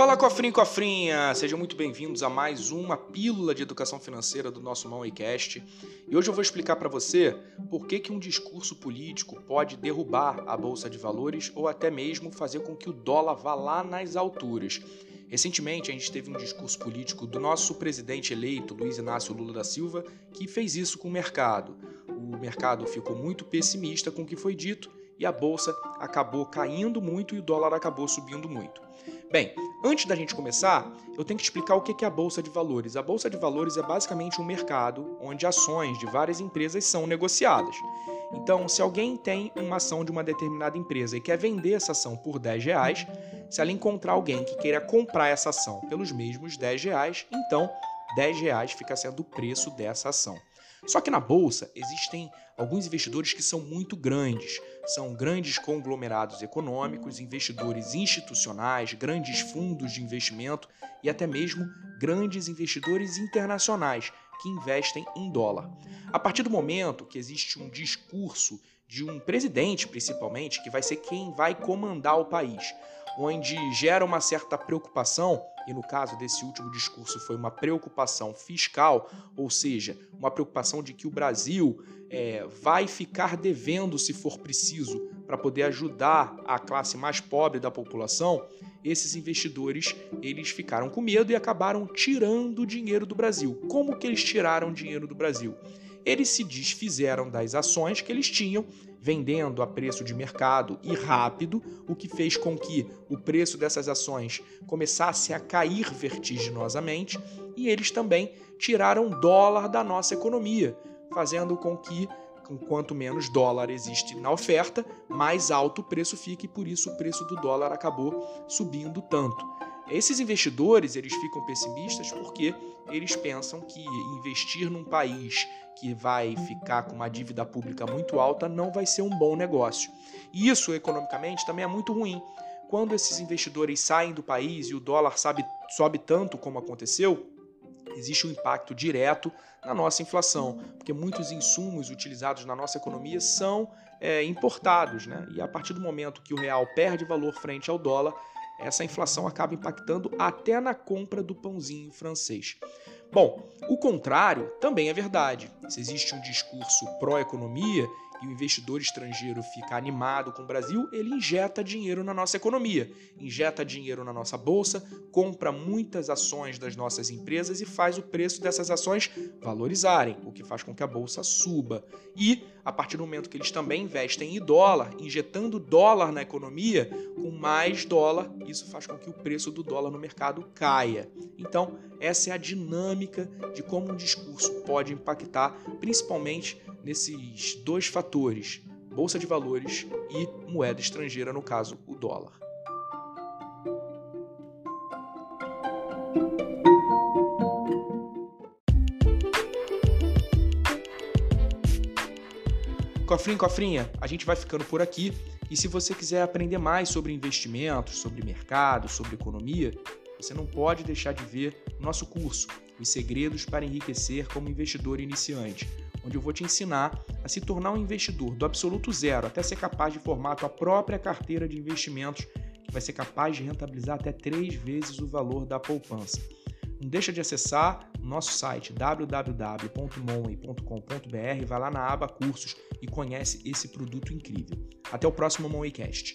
Fala cofrinho cofrinha, sejam muito bem-vindos a mais uma pílula de educação financeira do nosso Mãoicast. E hoje eu vou explicar para você por que, que um discurso político pode derrubar a bolsa de valores ou até mesmo fazer com que o dólar vá lá nas alturas. Recentemente, a gente teve um discurso político do nosso presidente eleito, Luiz Inácio Lula da Silva, que fez isso com o mercado. O mercado ficou muito pessimista com o que foi dito e a bolsa acabou caindo muito e o dólar acabou subindo muito. Bem, antes da gente começar, eu tenho que explicar o que é a Bolsa de Valores. A Bolsa de Valores é basicamente um mercado onde ações de várias empresas são negociadas. Então, se alguém tem uma ação de uma determinada empresa e quer vender essa ação por 10 reais, se ela encontrar alguém que queira comprar essa ação pelos mesmos 10 reais, então 10 reais fica sendo o preço dessa ação. Só que na bolsa existem alguns investidores que são muito grandes. São grandes conglomerados econômicos, investidores institucionais, grandes fundos de investimento e até mesmo grandes investidores internacionais que investem em dólar. A partir do momento que existe um discurso de um presidente, principalmente, que vai ser quem vai comandar o país, onde gera uma certa preocupação, e no caso desse último discurso foi uma preocupação fiscal, ou seja, uma preocupação de que o Brasil é, vai ficar devendo se for preciso para poder ajudar a classe mais pobre da população, esses investidores eles ficaram com medo e acabaram tirando dinheiro do Brasil. Como que eles tiraram dinheiro do Brasil? Eles se desfizeram das ações que eles tinham, vendendo a preço de mercado e rápido, o que fez com que o preço dessas ações começasse a cair vertiginosamente, e eles também tiraram dólar da nossa economia, fazendo com que quanto menos dólar existe na oferta, mais alto o preço fica e por isso o preço do dólar acabou subindo tanto. Esses investidores, eles ficam pessimistas porque eles pensam que investir num país que vai ficar com uma dívida pública muito alta não vai ser um bom negócio. E isso economicamente também é muito ruim. Quando esses investidores saem do país e o dólar sabe, sobe tanto como aconteceu, existe um impacto direto na nossa inflação, porque muitos insumos utilizados na nossa economia são é, importados, né? E a partir do momento que o real perde valor frente ao dólar, essa inflação acaba impactando até na compra do pãozinho francês. Bom, o contrário também é verdade. Se existe um discurso pró-economia e o investidor estrangeiro fica animado com o Brasil, ele injeta dinheiro na nossa economia, injeta dinheiro na nossa bolsa, compra muitas ações das nossas empresas e faz o preço dessas ações valorizarem, o que faz com que a bolsa suba. E, a partir do momento que eles também investem em dólar, injetando dólar na economia, com mais dólar, isso faz com que o preço do dólar no mercado caia. Então, essa é a dinâmica de como um discurso pode impactar, principalmente nesses dois fatores, bolsa de valores e moeda estrangeira, no caso, o dólar. Cofrinho, cofrinha, a gente vai ficando por aqui. E se você quiser aprender mais sobre investimentos, sobre mercado, sobre economia, você não pode deixar de ver nosso curso, Os Segredos para Enriquecer como Investidor Iniciante onde eu vou te ensinar a se tornar um investidor do absoluto zero até ser capaz de formar a tua própria carteira de investimentos que vai ser capaz de rentabilizar até três vezes o valor da poupança. Não deixa de acessar nosso site www.money.com.br, vai lá na aba cursos e conhece esse produto incrível. Até o próximo Moneycast.